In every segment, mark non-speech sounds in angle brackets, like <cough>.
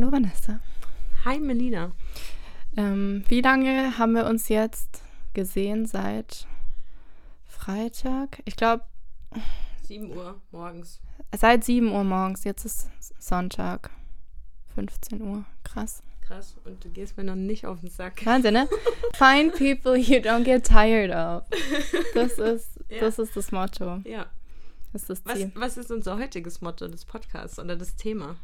Hallo Vanessa. Hi Melina. Ähm, wie lange haben wir uns jetzt gesehen seit Freitag? Ich glaube. 7 Uhr morgens. Seit 7 Uhr morgens. Jetzt ist Sonntag. 15 Uhr. Krass. Krass. Und du gehst mir noch nicht auf den Sack. Wahnsinn, ne? <laughs> Find people you don't get tired of. Das <laughs> ist, ja. das, ist das Motto. Ja. Das ist das Ziel. Was, was ist unser heutiges Motto des Podcasts oder das Thema?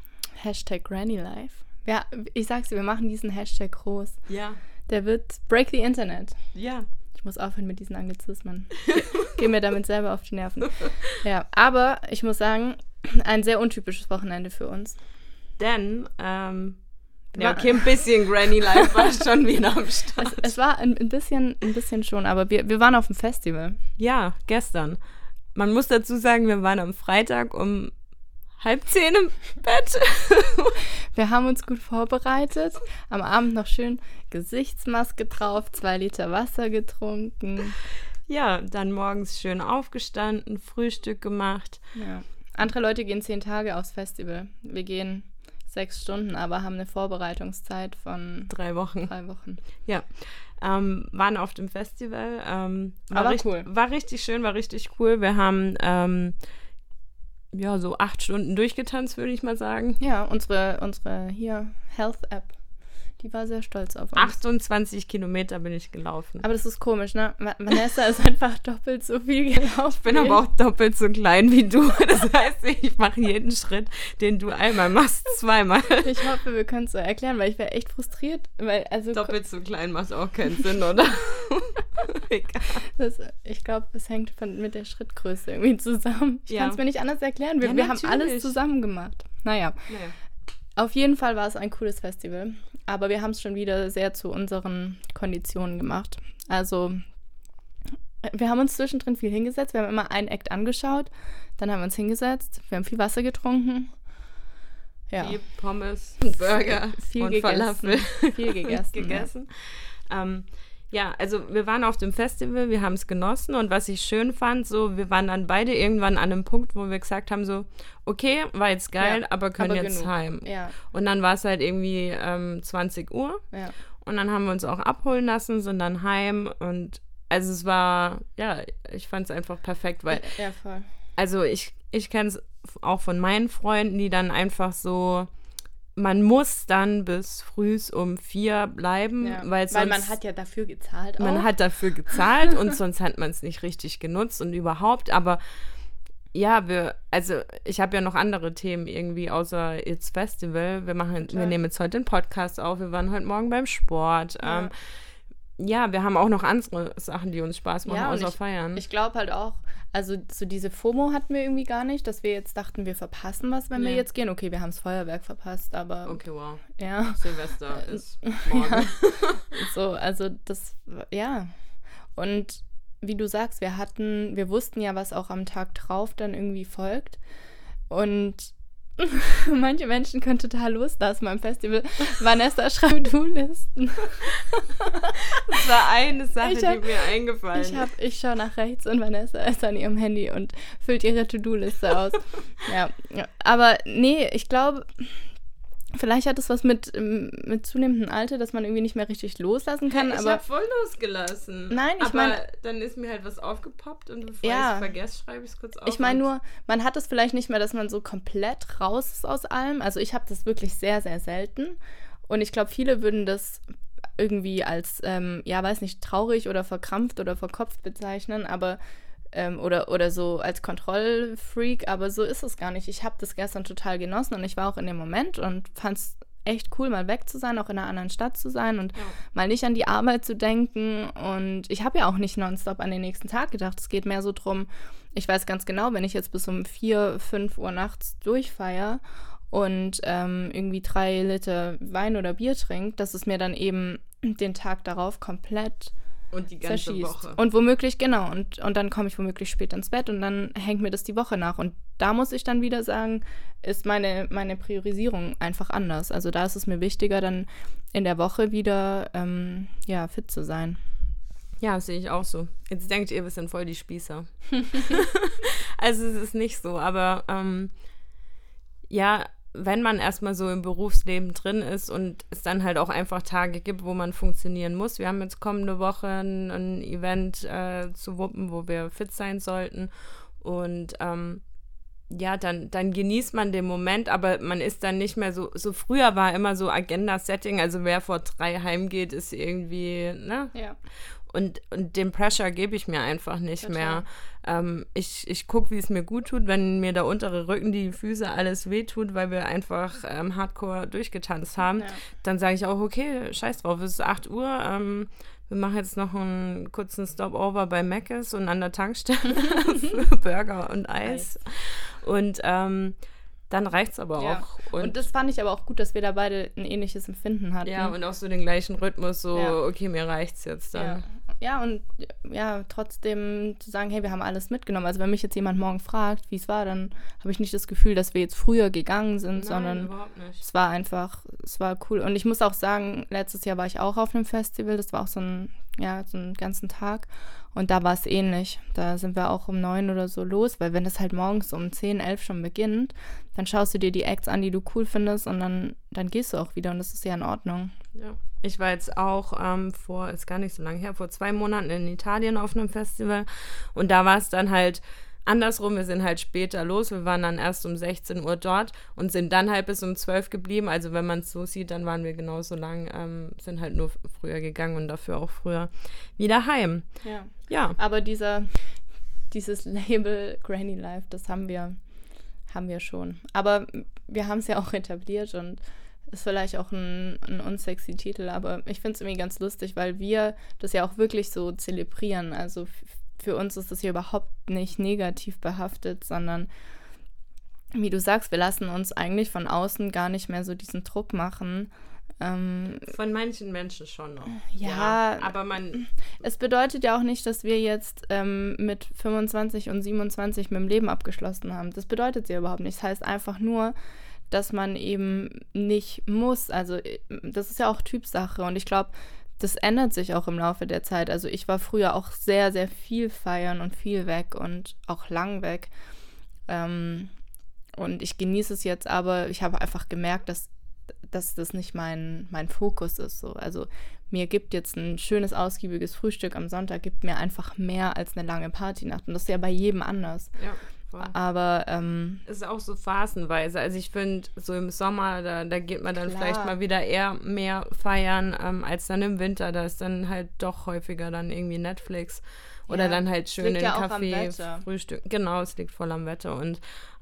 Hashtag Granny Life. Ja, ich sag's dir, wir machen diesen Hashtag groß. Ja. Der wird Break the Internet. Ja. Ich muss aufhören mit diesen Anglizismen. <laughs> Geh mir damit selber auf die Nerven. Ja, aber ich muss sagen, ein sehr untypisches Wochenende für uns. Denn, ähm, ja, okay, ein bisschen Granny Life war schon wieder am <laughs> Start. Es, es war ein, ein, bisschen, ein bisschen schon, aber wir, wir waren auf dem Festival. Ja, gestern. Man muss dazu sagen, wir waren am Freitag um halb zehn im Bett. <laughs> wir haben uns gut vorbereitet. Am Abend noch schön Gesichtsmaske drauf, zwei Liter Wasser getrunken. Ja, dann morgens schön aufgestanden, Frühstück gemacht. Ja. Andere Leute gehen zehn Tage aufs Festival. Wir gehen sechs Stunden, aber haben eine Vorbereitungszeit von drei Wochen. Drei Wochen. Ja. Ähm, waren auf dem Festival. Ähm, war aber cool. War richtig schön, war richtig cool. Wir haben ähm, ja, so acht Stunden durchgetanzt, würde ich mal sagen. Ja, unsere, unsere hier Health-App, die war sehr stolz auf uns. 28 Kilometer bin ich gelaufen. Aber das ist komisch, ne? Vanessa ist einfach <laughs> doppelt so viel gelaufen. Ich bin aber auch doppelt so klein wie du. <laughs> Das heißt, ich mache jeden Schritt, den du einmal machst, zweimal. Ich hoffe, wir können es so erklären, weil ich wäre echt frustriert. Weil, also doppelt so klein macht auch keinen Sinn, oder? <laughs> das, ich glaube, es hängt von, mit der Schrittgröße irgendwie zusammen. Ich ja. kann es mir nicht anders erklären. Wir, ja, wir haben alles zusammen gemacht. Naja. naja. Auf jeden Fall war es ein cooles Festival. Aber wir haben es schon wieder sehr zu unseren Konditionen gemacht. Also, wir haben uns zwischendrin viel hingesetzt. Wir haben immer einen Act angeschaut. Dann haben wir uns hingesetzt. Wir haben viel Wasser getrunken. Ja. Viel Pommes Burger viel und gegessen. Falafel. Viel gegessen. <laughs> gegessen. Ja. Ähm, ja, also wir waren auf dem Festival, wir haben es genossen und was ich schön fand, so wir waren dann beide irgendwann an einem Punkt, wo wir gesagt haben, so, okay, war jetzt geil, ja, aber können aber jetzt genug. heim. Ja. Und dann war es halt irgendwie ähm, 20 Uhr ja. und dann haben wir uns auch abholen lassen, sind dann heim und also es war, ja, ich fand es einfach perfekt, weil, ja, voll. also ich, ich kenne es auch von meinen Freunden, die dann einfach so, man muss dann bis frühs um vier bleiben, ja, weil, weil man hat ja dafür gezahlt. Auch. Man hat dafür <laughs> gezahlt und sonst hat man es nicht richtig genutzt und überhaupt. Aber ja, wir, also ich habe ja noch andere Themen irgendwie außer jetzt Festival. Wir machen, Total. wir nehmen jetzt heute den Podcast auf. Wir waren heute Morgen beim Sport. Ja. Ähm, ja, wir haben auch noch andere Sachen, die uns Spaß machen, ja, außer ich, feiern. Ich glaube halt auch, also so diese FOMO hatten wir irgendwie gar nicht, dass wir jetzt dachten, wir verpassen was, wenn nee. wir jetzt gehen. Okay, wir haben das Feuerwerk verpasst, aber. Okay, wow. Ja. Silvester ist <laughs> morgen. Ja. <laughs> so, also das, ja. Und wie du sagst, wir hatten, wir wussten ja, was auch am Tag drauf dann irgendwie folgt. Und <laughs> Manche Menschen können total loslassen beim Festival. Vanessa schreibt Do-Listen. das war eine Sache, hab, die mir eingefallen ist. Ich, hab, ich schaue nach rechts und Vanessa ist an ihrem Handy und füllt ihre To-Do-Liste aus. <laughs> ja, aber nee, ich glaube, Vielleicht hat es was mit, ähm, mit zunehmendem Alter, dass man irgendwie nicht mehr richtig loslassen kann. Ich habe voll losgelassen. Nein, ich meine. Dann ist mir halt was aufgepoppt und bevor ja, ich es vergesse, schreibe ich es kurz auf. Ich meine nur, man hat es vielleicht nicht mehr, dass man so komplett raus ist aus allem. Also ich habe das wirklich sehr, sehr selten. Und ich glaube, viele würden das irgendwie als, ähm, ja, weiß nicht, traurig oder verkrampft oder verkopft bezeichnen. Aber ähm, oder, oder so als Kontrollfreak, aber so ist es gar nicht. Ich habe das gestern total genossen und ich war auch in dem Moment und fand es echt cool, mal weg zu sein, auch in einer anderen Stadt zu sein und ja. mal nicht an die Arbeit zu denken. Und ich habe ja auch nicht nonstop an den nächsten Tag gedacht. Es geht mehr so drum, ich weiß ganz genau, wenn ich jetzt bis um 4, 5 Uhr nachts durchfeiere und ähm, irgendwie drei Liter Wein oder Bier trinke, dass es mir dann eben den Tag darauf komplett und die ganze zerschießt. Woche. Und womöglich, genau. Und, und dann komme ich womöglich spät ins Bett und dann hängt mir das die Woche nach. Und da muss ich dann wieder sagen, ist meine, meine Priorisierung einfach anders. Also da ist es mir wichtiger, dann in der Woche wieder ähm, ja, fit zu sein. Ja, sehe ich auch so. Jetzt denkt ihr, wir sind voll die Spießer. <laughs> <laughs> also es ist nicht so, aber ähm, ja, wenn man erstmal so im Berufsleben drin ist und es dann halt auch einfach Tage gibt, wo man funktionieren muss. Wir haben jetzt kommende Woche ein, ein Event äh, zu wuppen, wo wir fit sein sollten. Und ähm, ja, dann, dann genießt man den Moment, aber man ist dann nicht mehr so, so früher war immer so Agenda-Setting, also wer vor drei heimgeht, ist irgendwie, ne? Ja. Und, und den Pressure gebe ich mir einfach nicht Total. mehr. Ähm, ich ich gucke, wie es mir gut tut, wenn mir der untere Rücken, die Füße, alles wehtut, weil wir einfach ähm, hardcore durchgetanzt haben. Ja. Dann sage ich auch, okay, scheiß drauf, es ist 8 Uhr. Ähm, wir machen jetzt noch einen kurzen Stopover bei Mc's und an der Tankstelle <laughs> für Burger und Eis. Und ähm, dann reicht es aber ja. auch. Und, und, das fand ich aber auch gut, dass wir da beide ein ähnliches Empfinden hatten. Ja, und auch so den gleichen Rhythmus, so, ja. okay, mir reicht's jetzt dann. Ja ja, und ja, trotzdem zu sagen, hey, wir haben alles mitgenommen. Also wenn mich jetzt jemand morgen fragt, wie es war, dann habe ich nicht das Gefühl, dass wir jetzt früher gegangen sind, Nein, sondern es war einfach, es war cool. Und ich muss auch sagen, letztes Jahr war ich auch auf einem Festival, das war auch so ein, ja, so einen ganzen Tag. Und da war es ähnlich. Da sind wir auch um neun oder so los, weil wenn das halt morgens um zehn, elf schon beginnt, dann schaust du dir die Acts an, die du cool findest und dann, dann gehst du auch wieder und das ist ja in Ordnung. Ja. Ich war jetzt auch ähm, vor, ist gar nicht so lange her, vor zwei Monaten in Italien auf einem Festival und da war es dann halt andersrum, wir sind halt später los. Wir waren dann erst um 16 Uhr dort und sind dann halt bis um 12 geblieben. Also wenn man es so sieht, dann waren wir genauso lang, ähm, sind halt nur früher gegangen und dafür auch früher wieder heim. Ja. ja. Aber dieser, dieses Label Granny Life, das haben wir, haben wir schon. Aber wir haben es ja auch etabliert und ist vielleicht auch ein, ein unsexy Titel, aber ich finde es irgendwie ganz lustig, weil wir das ja auch wirklich so zelebrieren. Also für uns ist das hier überhaupt nicht negativ behaftet, sondern wie du sagst, wir lassen uns eigentlich von außen gar nicht mehr so diesen Druck machen. Ähm, von manchen Menschen schon noch. Ja, ja, aber man. Es bedeutet ja auch nicht, dass wir jetzt ähm, mit 25 und 27 mit dem Leben abgeschlossen haben. Das bedeutet ja überhaupt nicht. Das heißt einfach nur, dass man eben nicht muss. Also äh, das ist ja auch Typsache und ich glaube, das ändert sich auch im Laufe der Zeit. Also ich war früher auch sehr, sehr viel feiern und viel weg und auch lang weg. Ähm, und ich genieße es jetzt, aber ich habe einfach gemerkt, dass, dass das nicht mein, mein Fokus ist. So. Also mir gibt jetzt ein schönes, ausgiebiges Frühstück am Sonntag, gibt mir einfach mehr als eine lange Partynacht. Und das ist ja bei jedem anders. Ja. Voll. Aber ähm, es ist auch so phasenweise. Also ich finde, so im Sommer, da, da geht man dann klar. vielleicht mal wieder eher mehr feiern ähm, als dann im Winter. Da ist dann halt doch häufiger dann irgendwie Netflix oder ja, dann halt schön in ja Kaffee, Frühstück. Genau, es liegt voll am Wetter. Und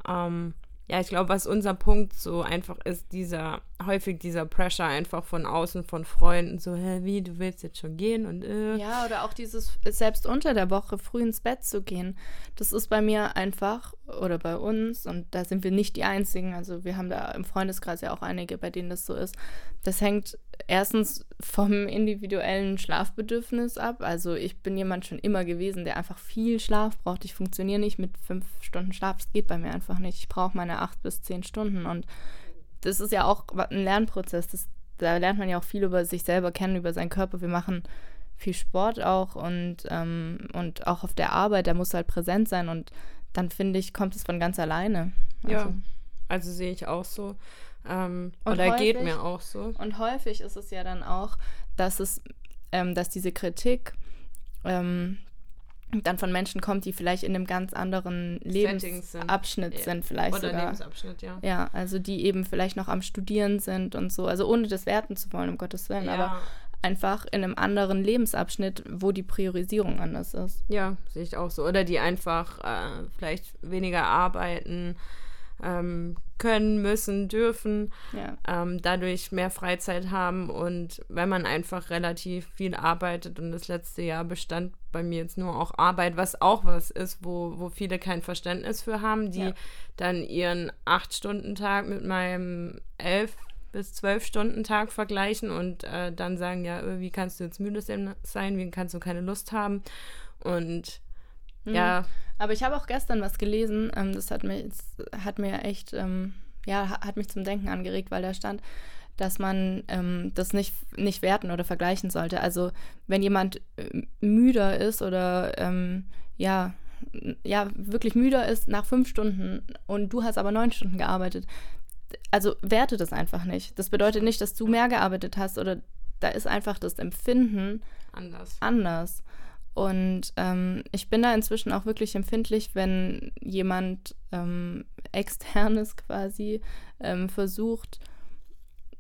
ähm, ja, ich glaube, was unser Punkt so einfach ist, dieser, häufig dieser Pressure einfach von außen, von Freunden, so, hä, wie, du willst jetzt schon gehen und äh. Ja, oder auch dieses, selbst unter der Woche früh ins Bett zu gehen. Das ist bei mir einfach, oder bei uns, und da sind wir nicht die Einzigen, also wir haben da im Freundeskreis ja auch einige, bei denen das so ist. Das hängt erstens vom individuellen Schlafbedürfnis ab. Also ich bin jemand schon immer gewesen, der einfach viel Schlaf braucht. Ich funktioniere nicht mit fünf Stunden Schlaf. Das geht bei mir einfach nicht. Ich brauche meine acht bis zehn Stunden. Und das ist ja auch ein Lernprozess. Das, da lernt man ja auch viel über sich selber kennen, über seinen Körper. Wir machen viel Sport auch und, ähm, und auch auf der Arbeit, da muss halt präsent sein. Und dann finde ich, kommt es von ganz alleine. Also. Ja, also sehe ich auch so. Ähm, oder häufig, geht mir auch so. Und häufig ist es ja dann auch, dass es, ähm, dass diese Kritik ähm, dann von Menschen kommt, die vielleicht in einem ganz anderen Lebensabschnitt sind. sind, vielleicht Oder sogar. Lebensabschnitt, ja. Ja, also die eben vielleicht noch am Studieren sind und so. Also ohne das werten zu wollen, um Gottes Willen, ja. aber einfach in einem anderen Lebensabschnitt, wo die Priorisierung anders ist. Ja, sehe ich auch so. Oder die einfach äh, vielleicht weniger arbeiten, ähm, können, müssen, dürfen, ja. ähm, dadurch mehr Freizeit haben und wenn man einfach relativ viel arbeitet und das letzte Jahr bestand bei mir jetzt nur auch Arbeit, was auch was ist, wo, wo viele kein Verständnis für haben, die ja. dann ihren acht-Stunden-Tag mit meinem elf bis zwölf Stunden Tag vergleichen und äh, dann sagen, ja, wie kannst du jetzt müde sein, wie kannst du keine Lust haben und mhm. ja, aber ich habe auch gestern was gelesen, ähm, das hat mir, hat mir echt, ähm, ja, hat mich zum Denken angeregt, weil da stand, dass man ähm, das nicht, nicht werten oder vergleichen sollte. Also wenn jemand äh, müder ist oder ähm, ja, ja, wirklich müder ist nach fünf Stunden und du hast aber neun Stunden gearbeitet, also werte das einfach nicht. Das bedeutet nicht, dass du mehr gearbeitet hast oder da ist einfach das Empfinden anders. anders. Und ähm, ich bin da inzwischen auch wirklich empfindlich, wenn jemand ähm, <laughs> externes quasi ähm, versucht,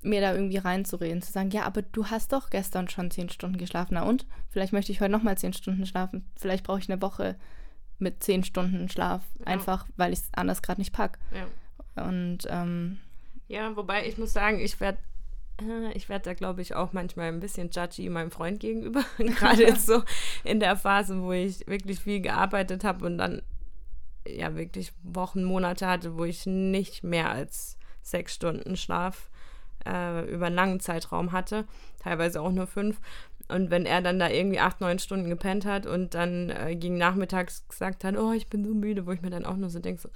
mir da irgendwie reinzureden, zu sagen, ja, aber du hast doch gestern schon zehn Stunden geschlafen. Na und? Vielleicht möchte ich heute nochmal zehn Stunden schlafen. Vielleicht brauche ich eine Woche mit zehn Stunden Schlaf, ja. einfach weil ich es anders gerade nicht packe. Ja. Und ähm, ja, wobei ich muss sagen, ich werde ich werde da, glaube ich, auch manchmal ein bisschen judgy meinem Freund gegenüber. <laughs> <laughs> Gerade jetzt so in der Phase, wo ich wirklich viel gearbeitet habe und dann ja wirklich Wochen, Monate hatte, wo ich nicht mehr als sechs Stunden Schlaf äh, über einen langen Zeitraum hatte, teilweise auch nur fünf. Und wenn er dann da irgendwie acht, neun Stunden gepennt hat und dann äh, gegen nachmittags gesagt hat, oh, ich bin so müde, wo ich mir dann auch nur so denke, so,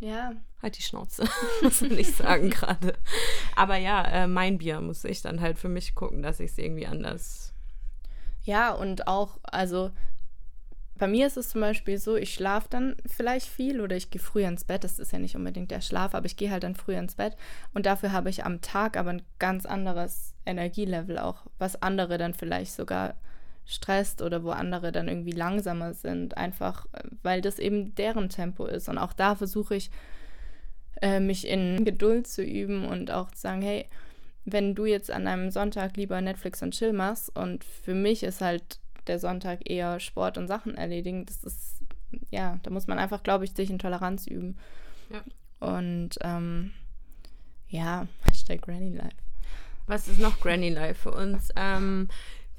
ja. Halt die Schnauze, <laughs> muss nicht sagen <laughs> gerade. Aber ja, äh, mein Bier muss ich dann halt für mich gucken, dass ich es irgendwie anders. Ja, und auch, also bei mir ist es zum Beispiel so, ich schlafe dann vielleicht viel oder ich gehe früher ins Bett. Das ist ja nicht unbedingt der Schlaf, aber ich gehe halt dann früher ins Bett. Und dafür habe ich am Tag aber ein ganz anderes Energielevel auch, was andere dann vielleicht sogar stresst oder wo andere dann irgendwie langsamer sind, einfach äh, weil das eben deren Tempo ist. Und auch da versuche ich, äh, mich in Geduld zu üben und auch zu sagen, hey, wenn du jetzt an einem Sonntag lieber Netflix und Chill machst und für mich ist halt der Sonntag eher Sport und Sachen erledigen, das ist, ja, da muss man einfach, glaube ich, sich in Toleranz üben. Ja. Und ähm, ja, <laughs> Hashtag Granny Life. Was ist noch Granny Life für uns? Ähm,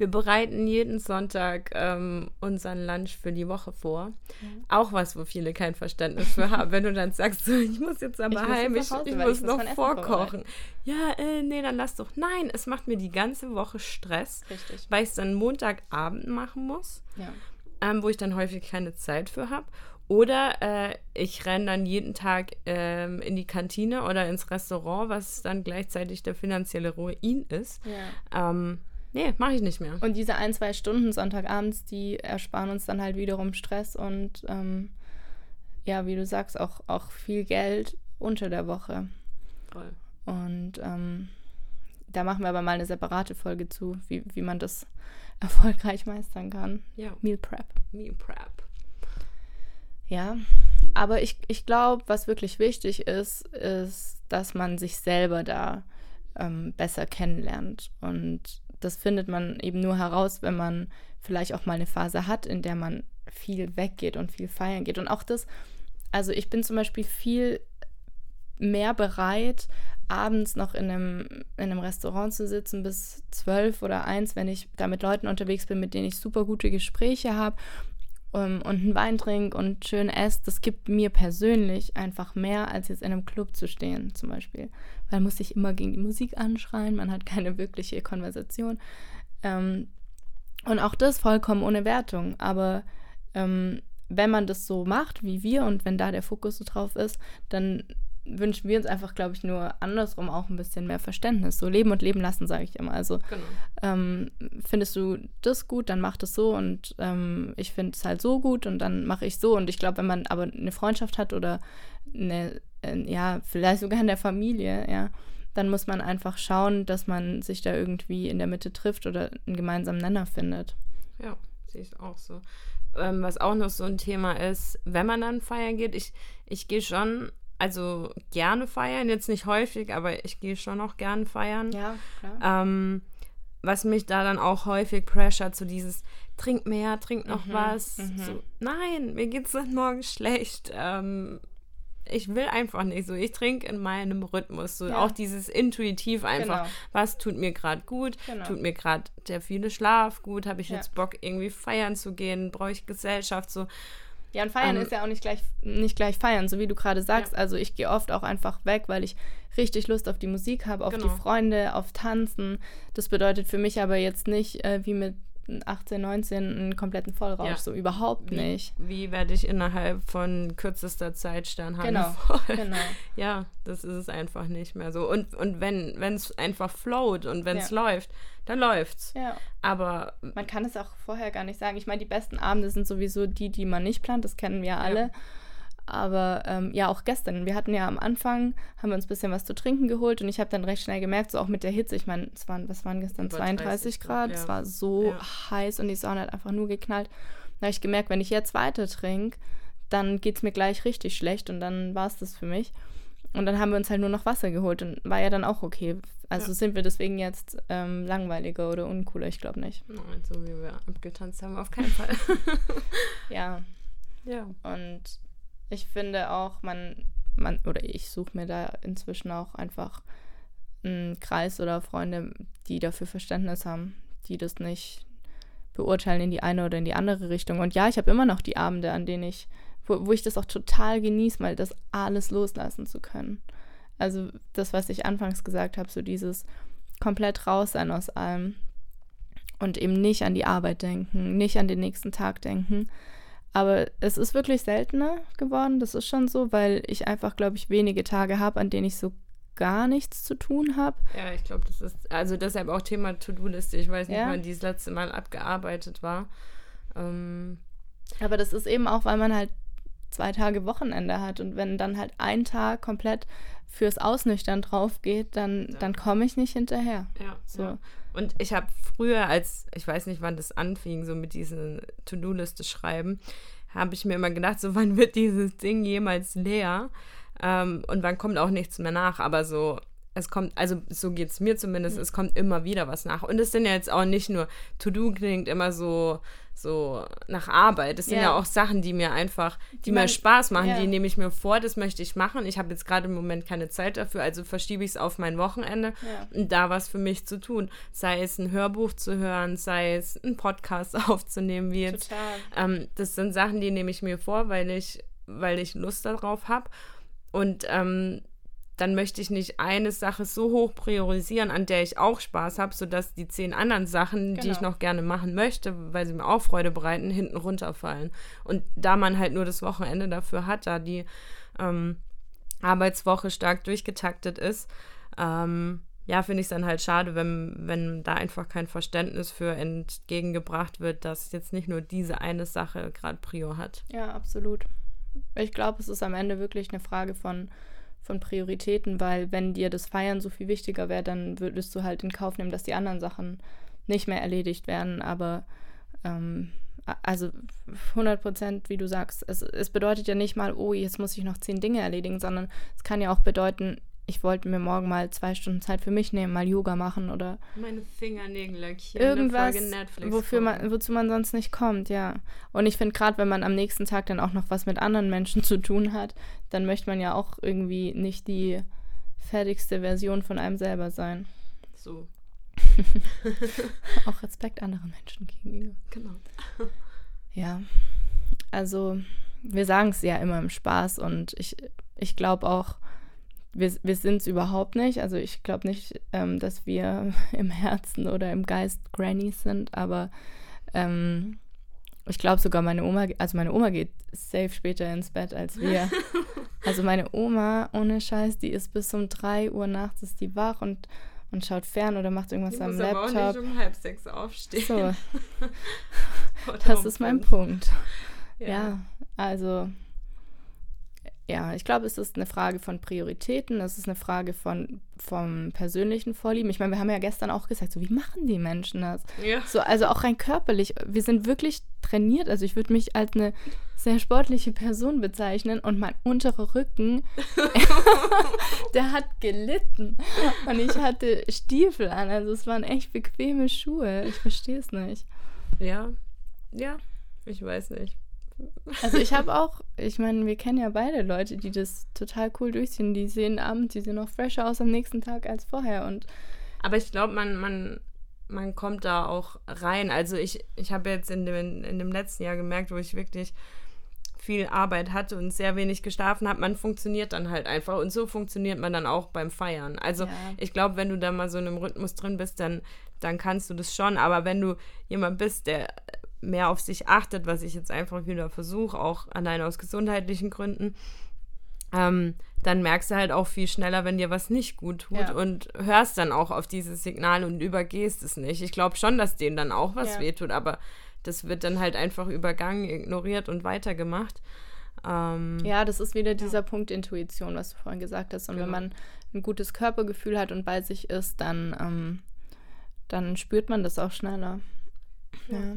wir bereiten jeden Sonntag ähm, unseren Lunch für die Woche vor. Mhm. Auch was, wo viele kein Verständnis für haben. Wenn du dann sagst, so, ich muss jetzt aber ich heim, ich, Hause, ich, muss noch vorkochen. Ja, äh, nee, dann lass doch. Nein, es macht mir die ganze Woche Stress, Richtig. weil ich es dann Montagabend machen muss, ja. ähm, wo ich dann häufig keine Zeit für habe. Oder äh, ich renne dann jeden Tag ähm, in die Kantine oder ins Restaurant, was dann gleichzeitig der finanzielle Ruin ist. Ja. Ähm, Nee, mache ich nicht mehr. Und diese ein, zwei Stunden Sonntagabends, die ersparen uns dann halt wiederum Stress und ähm, ja, wie du sagst, auch, auch viel Geld unter der Woche. Voll. Und ähm, da machen wir aber mal eine separate Folge zu, wie, wie man das <laughs> erfolgreich meistern kann. Ja. Meal Prep. Meal Prep. Ja, aber ich, ich glaube, was wirklich wichtig ist, ist, dass man sich selber da ähm, besser kennenlernt und das findet man eben nur heraus, wenn man vielleicht auch mal eine Phase hat, in der man viel weggeht und viel feiern geht. Und auch das, also ich bin zum Beispiel viel mehr bereit, abends noch in einem, in einem Restaurant zu sitzen bis zwölf oder eins, wenn ich da mit Leuten unterwegs bin, mit denen ich super gute Gespräche habe um, ähm, und einen Wein trinke und schön esse. Das gibt mir persönlich einfach mehr, als jetzt in einem Club zu stehen, zum Beispiel man muss sich immer gegen die Musik anschreien, man hat keine wirkliche Konversation. Ähm, und auch das vollkommen ohne Wertung. Aber ähm, wenn man das so macht wie wir und wenn da der Fokus so drauf ist, dann wünschen wir uns einfach, glaube ich, nur andersrum auch ein bisschen mehr Verständnis. So leben und leben lassen, sage ich immer. Also genau. ähm, findest du das gut, dann mach das so und ähm, ich finde es halt so gut und dann mache ich so. Und ich glaube, wenn man aber eine Freundschaft hat oder eine ja, vielleicht sogar in der Familie, ja, dann muss man einfach schauen, dass man sich da irgendwie in der Mitte trifft oder einen gemeinsamen Nenner findet. Ja, sehe ich auch so. Ähm, was auch noch so ein Thema ist, wenn man dann feiern geht, ich, ich gehe schon, also gerne feiern, jetzt nicht häufig, aber ich gehe schon auch gerne feiern. Ja, klar. Ähm, was mich da dann auch häufig pressure zu dieses trink mehr, trink noch mhm, was. Mhm. So, nein, mir geht es dann morgen schlecht. Ähm, ich will einfach nicht so. Ich trinke in meinem Rhythmus. So ja. auch dieses intuitiv einfach. Genau. Was tut mir gerade gut? Genau. Tut mir gerade der viele Schlaf gut? Habe ich ja. jetzt Bock, irgendwie feiern zu gehen? Brauche ich Gesellschaft? So. Ja, und feiern ähm, ist ja auch nicht gleich, nicht gleich feiern, so wie du gerade sagst. Ja. Also ich gehe oft auch einfach weg, weil ich richtig Lust auf die Musik habe, auf genau. die Freunde, auf Tanzen. Das bedeutet für mich aber jetzt nicht, äh, wie mit 18, 19 einen kompletten Vollrausch. Ja. So überhaupt nicht. Wie werde ich innerhalb von kürzester Zeit Sternhalle genau. <laughs> voll? Genau. Ja, das ist es einfach nicht mehr so. Und, und wenn es einfach float und wenn es ja. läuft, dann läuft's. Ja. Aber man kann es auch vorher gar nicht sagen. Ich meine, die besten Abende sind sowieso die, die man nicht plant. Das kennen wir alle. Aber ähm, ja, auch gestern. Wir hatten ja am Anfang, haben wir uns ein bisschen was zu trinken geholt und ich habe dann recht schnell gemerkt, so auch mit der Hitze, ich meine, es waren, was waren gestern, Über 32 Grad, ja. es war so ja. heiß und die Sonne hat einfach nur geknallt. Da habe ich gemerkt, wenn ich jetzt weiter trinke, dann geht es mir gleich richtig schlecht und dann war es das für mich. Und dann haben wir uns halt nur noch Wasser geholt und war ja dann auch okay. Also ja. sind wir deswegen jetzt ähm, langweiliger oder uncooler? Ich glaube nicht. Nein, so wie wir abgetanzt haben, auf keinen Fall. <laughs> ja. Ja. Und ich finde auch, man, man oder ich suche mir da inzwischen auch einfach einen Kreis oder Freunde, die dafür Verständnis haben, die das nicht beurteilen in die eine oder in die andere Richtung. Und ja, ich habe immer noch die Abende, an denen ich wo, wo ich das auch total genieße, mal das alles loslassen zu können. Also das, was ich anfangs gesagt habe, so dieses komplett raus sein aus allem und eben nicht an die Arbeit denken, nicht an den nächsten Tag denken. Aber es ist wirklich seltener geworden, das ist schon so, weil ich einfach, glaube ich, wenige Tage habe, an denen ich so gar nichts zu tun habe. Ja, ich glaube, das ist, also deshalb auch Thema To-Do-Liste. Ich weiß nicht, ja. wann die das letzte Mal abgearbeitet war. Ähm. Aber das ist eben auch, weil man halt zwei Tage Wochenende hat und wenn dann halt ein Tag komplett fürs Ausnüchtern drauf geht, dann, ja. dann komme ich nicht hinterher. Ja, so. Ja. Und ich habe früher, als ich weiß nicht, wann das anfing, so mit diesen To-Do-Liste schreiben, habe ich mir immer gedacht, so <laughs> wann wird dieses Ding jemals leer? Ähm, und wann kommt auch nichts mehr nach? Aber so es kommt, also so geht es mir zumindest, mhm. es kommt immer wieder was nach. Und es sind ja jetzt auch nicht nur, To-Do klingt immer so, so nach Arbeit. Es sind ja. ja auch Sachen, die mir einfach, die, die mir Spaß machen, ja. die nehme ich mir vor, das möchte ich machen. Ich habe jetzt gerade im Moment keine Zeit dafür, also verschiebe ich es auf mein Wochenende ja. und da was für mich zu tun. Sei es ein Hörbuch zu hören, sei es einen Podcast <laughs> aufzunehmen, wie jetzt. Ähm, das sind Sachen, die nehme ich mir vor, weil ich, weil ich Lust darauf habe. Und ähm, dann möchte ich nicht eine Sache so hoch priorisieren, an der ich auch Spaß habe, sodass die zehn anderen Sachen, genau. die ich genau. noch gerne machen möchte, weil sie mir auch Freude bereiten, hinten runterfallen. Und da man halt nur das Wochenende dafür hat, da die ähm, Arbeitswoche stark durchgetaktet ist, ähm, ja, finde ich es dann halt schade, wenn, wenn da einfach kein Verständnis für entgegengebracht wird, dass jetzt nicht nur diese eine Sache gerade Prio hat. Ja, absolut. Ich glaube, es ist am Ende wirklich eine Frage von von Prioritäten, weil wenn dir das Feiern so viel wichtiger wäre, dann würdest du halt in Kauf nehmen, dass die anderen Sachen nicht mehr erledigt werden. Aber ähm, also 100 Prozent, wie du sagst, es, es bedeutet ja nicht mal, oh, jetzt muss ich noch zehn Dinge erledigen, sondern es kann ja auch bedeuten, ich wollte mir morgen mal zwei Stunden Zeit für mich nehmen, mal Yoga machen oder meine Fingernägel irgendwas, wofür man, wozu man sonst nicht kommt, ja. Und ich finde gerade, wenn man am nächsten Tag dann auch noch was mit anderen Menschen <laughs> zu tun hat, dann möchte man ja auch irgendwie nicht die fertigste Version von einem selber sein. So. <laughs> auch Respekt anderen Menschen gegenüber. Genau. <laughs> Ja, also wir sagen es ja immer im Spaß und ich, ich glaube auch, wir, wir sind es überhaupt nicht. Also ich glaube nicht, ähm, dass wir <laughs> im Herzen oder im Geist Grannies sind, aber ähm, ich glaube sogar meine Oma, also meine Oma geht safe später ins Bett als wir. <laughs> also meine Oma, ohne Scheiß, die ist bis um 3 Uhr nachts ist die wach und, und schaut fern oder macht irgendwas die am muss Laptop. Aber auch nicht um halb sechs aufstehen. So. <laughs> das ist mein Punkt. Ja. ja, also ja, ich glaube, es ist eine Frage von Prioritäten, es ist eine Frage von vom persönlichen Vorlieben. Ich meine, wir haben ja gestern auch gesagt, so wie machen die Menschen das? Ja. So, also auch rein körperlich. Wir sind wirklich trainiert. Also ich würde mich als eine sehr sportliche Person bezeichnen und mein unterer Rücken, <laughs> der hat gelitten. Und ich hatte Stiefel an. Also es waren echt bequeme Schuhe. Ich verstehe es nicht. Ja, ja, ich weiß nicht. Also ich habe auch, ich meine, wir kennen ja beide Leute, die das total cool durchziehen. Die sehen abends, die sehen noch fresher aus am nächsten Tag als vorher. Und Aber ich glaube, man, man, man kommt da auch rein. Also ich, ich habe jetzt in dem, in dem letzten Jahr gemerkt, wo ich wirklich viel Arbeit hatte und sehr wenig geschlafen habe, man funktioniert dann halt einfach. Und so funktioniert man dann auch beim Feiern. Also ja. ich glaube, wenn du da mal so in einem Rhythmus drin bist, dann, dann kannst du das schon. Aber wenn du jemand bist, der mehr auf sich achtet, was ich jetzt einfach wieder versuche, auch allein aus gesundheitlichen Gründen, ähm, dann merkst du halt auch viel schneller, wenn dir was nicht gut tut ja. und hörst dann auch auf dieses Signal und übergehst es nicht. Ich glaube schon, dass denen dann auch was ja. wehtut, aber das wird dann halt einfach übergangen, ignoriert und weitergemacht. Ähm, ja, das ist wieder dieser Punkt Intuition, was du vorhin gesagt hast. Und Genau. wenn man ein gutes Körpergefühl hat und bei sich ist, dann, ähm, dann spürt man das auch schneller. Ja.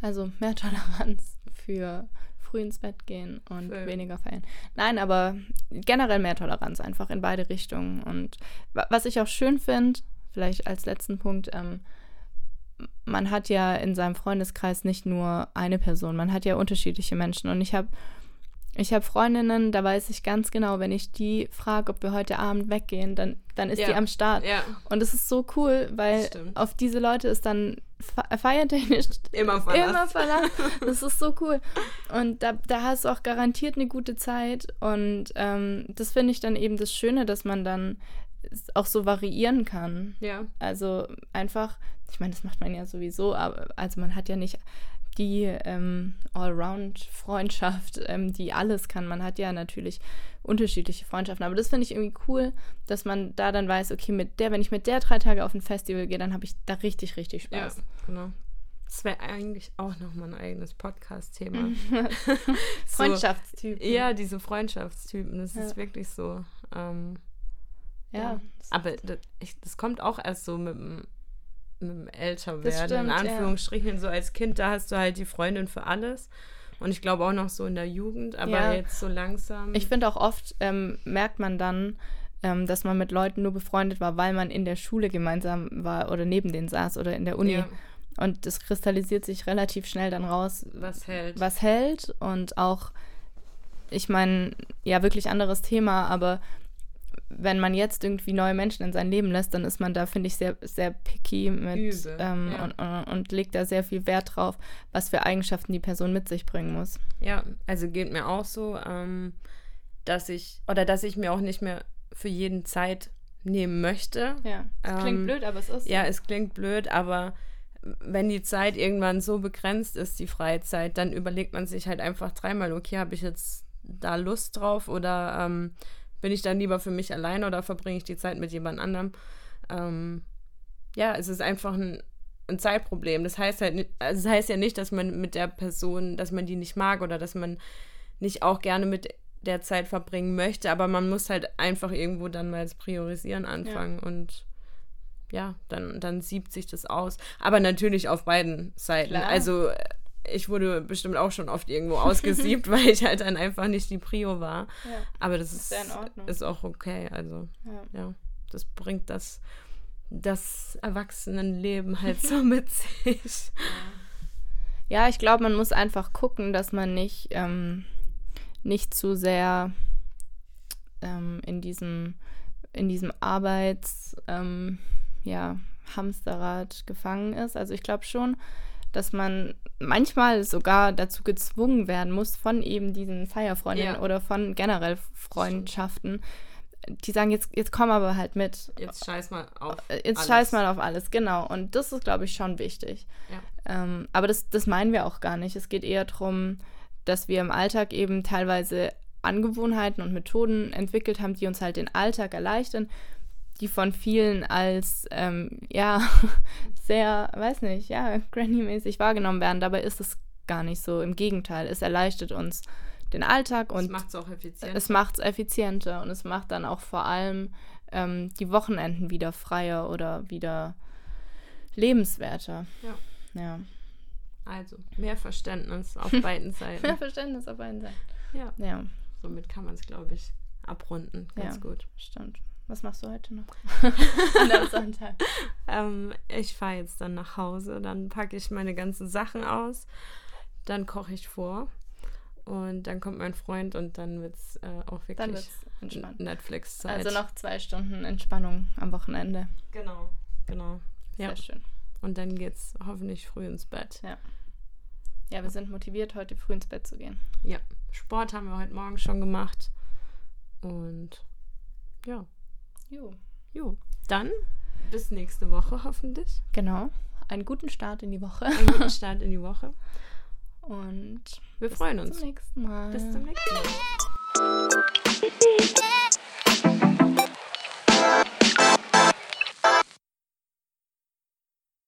Also mehr <laughs> Toleranz für früh ins Bett gehen und Voll. weniger feiern. Nein, aber generell mehr Toleranz einfach in beide Richtungen. Und wa- was ich auch schön finde, vielleicht als letzten Punkt, ähm, man hat ja in seinem Freundeskreis nicht nur eine Person, man hat ja unterschiedliche Menschen. Und ich habe ich hab Freundinnen, da weiß ich ganz genau, wenn ich die frage, ob wir heute Abend weggehen, dann, dann ist Ja. die am Start. ja, Und es ist so cool, weil auf diese Leute ist dann fe- feiertechnisch immer <laughs> Verlass. immer Verlass. <laughs> Das ist so cool. Und da, da hast du auch garantiert eine gute Zeit. Und ähm, das finde ich dann eben das Schöne, dass man dann auch so variieren kann. Ja, Also einfach, ich meine, das macht man ja sowieso, aber also man hat ja nicht die ähm, Allround-Freundschaft, ähm, die alles kann. Man hat ja natürlich unterschiedliche Freundschaften, aber das finde ich irgendwie cool, dass man da dann weiß, okay, mit der, wenn ich mit der drei Tage auf ein Festival gehe, dann habe ich da richtig, richtig ja, Spaß. genau. Das wäre eigentlich auch nochmal ein eigenes Podcast-Thema. <laughs> <laughs> So, Freundschaftstypen. ja, diese Freundschaftstypen, das Ja. ist wirklich so. Ähm, ja. Ja. aber das, ich, das kommt auch erst so mit dem, Älterwerden, Das stimmt, in ja. Anführungsstrichen. So als Kind, da hast du halt die Freundin für alles. Und ich glaube auch noch so in der Jugend, aber Ja. jetzt so langsam. Ich finde auch oft ähm, merkt man dann, ähm, dass man mit Leuten nur befreundet war, weil man in der Schule gemeinsam war oder neben denen saß oder in der Uni. Ja. Und das kristallisiert sich relativ schnell dann raus, was hält. was hält und auch, ich meine, ja, wirklich anderes Thema, aber wenn man jetzt irgendwie neue Menschen in sein Leben lässt, dann ist man da, finde ich, sehr, sehr picky mit ähm, ja. und, und, und legt da sehr viel Wert drauf, was für Eigenschaften die Person mit sich bringen muss. Ja, also geht mir auch so, ähm, dass ich, oder dass ich mir auch nicht mehr für jeden Zeit nehmen möchte. Ja, das klingt Ähm, blöd, aber es ist. so. Ja, es klingt blöd, aber wenn die Zeit irgendwann so begrenzt ist, die Freizeit, dann überlegt man sich halt einfach dreimal, okay, habe ich jetzt da Lust drauf oder ähm, bin ich dann lieber für mich alleine oder verbringe ich die Zeit mit jemand anderem? Ähm, ja, es ist einfach ein, ein Zeitproblem. Das heißt halt, nicht- also das heißt ja nicht, dass man mit der Person, dass man die nicht mag oder dass man nicht auch gerne mit der Zeit verbringen möchte, aber man muss halt einfach irgendwo dann mal das Priorisieren anfangen und ja, dann, dann siebt sich das aus. Aber natürlich auf beiden Seiten. Klar. Also äh, ich wurde bestimmt auch schon oft irgendwo ausgesiebt, <laughs> weil ich halt dann einfach nicht die Prio war. Ja. Aber das ist, Ist ist auch okay. Also Ja. ja, das bringt das, das Erwachsenenleben halt so mit <laughs> sich. Ja, ich glaube, man muss einfach gucken, dass man nicht, ähm, nicht zu sehr ähm, in diesem, in diesem Arbeits, ähm, ja, Hamsterrad gefangen ist. Also ich glaube schon, dass man manchmal sogar dazu gezwungen werden muss von eben diesen Feierfreundinnen Ja. oder von generell Freundschaften, die sagen, jetzt, jetzt komm aber halt mit. Jetzt scheiß mal auf. Äh, Jetzt alles. scheiß mal auf alles, genau. Und das ist, glaube ich, schon wichtig. Ja. Ähm, aber das, das meinen wir auch gar nicht. Es geht eher darum, dass wir im Alltag eben teilweise Angewohnheiten und Methoden entwickelt haben, die uns halt den Alltag erleichtern, die von vielen als, ähm, ja, <laughs> sehr, weiß nicht, ja, Granny-mäßig wahrgenommen werden. Dabei ist es gar nicht so. Im Gegenteil, es erleichtert uns den Alltag und macht es auch effizient. es macht es effizienter und es macht dann auch vor allem ähm, die Wochenenden wieder freier oder wieder lebenswerter. Ja. Ja. Also mehr Verständnis auf <laughs> beiden Mehr Seiten. Verständnis auf beiden Seiten. ja, Ja, somit kann man es, glaube ich, abrunden. Ganz Ja. gut. stimmt. Was machst du heute noch? <laughs> An Sonntag. Ähm, ich fahre jetzt dann nach Hause, dann packe ich meine ganzen Sachen aus, dann koche ich vor und dann kommt mein Freund und dann wird es äh, auch wirklich es. Netflix-Zeit. Also noch zwei Stunden Entspannung am Wochenende. Genau, genau. Ja. Sehr schön. Und dann geht's hoffentlich früh ins Bett. Ja, wir sind motiviert, heute früh ins Bett zu gehen. Ja, Sport haben wir heute Morgen schon gemacht. Und ja, Jo. Jo. Dann bis nächste Woche hoffentlich. Genau. Einen guten Start in die Woche. Einen guten Start in die Woche. Und wir freuen uns. Bis zum nächsten Mal. Bis zum nächsten Mal.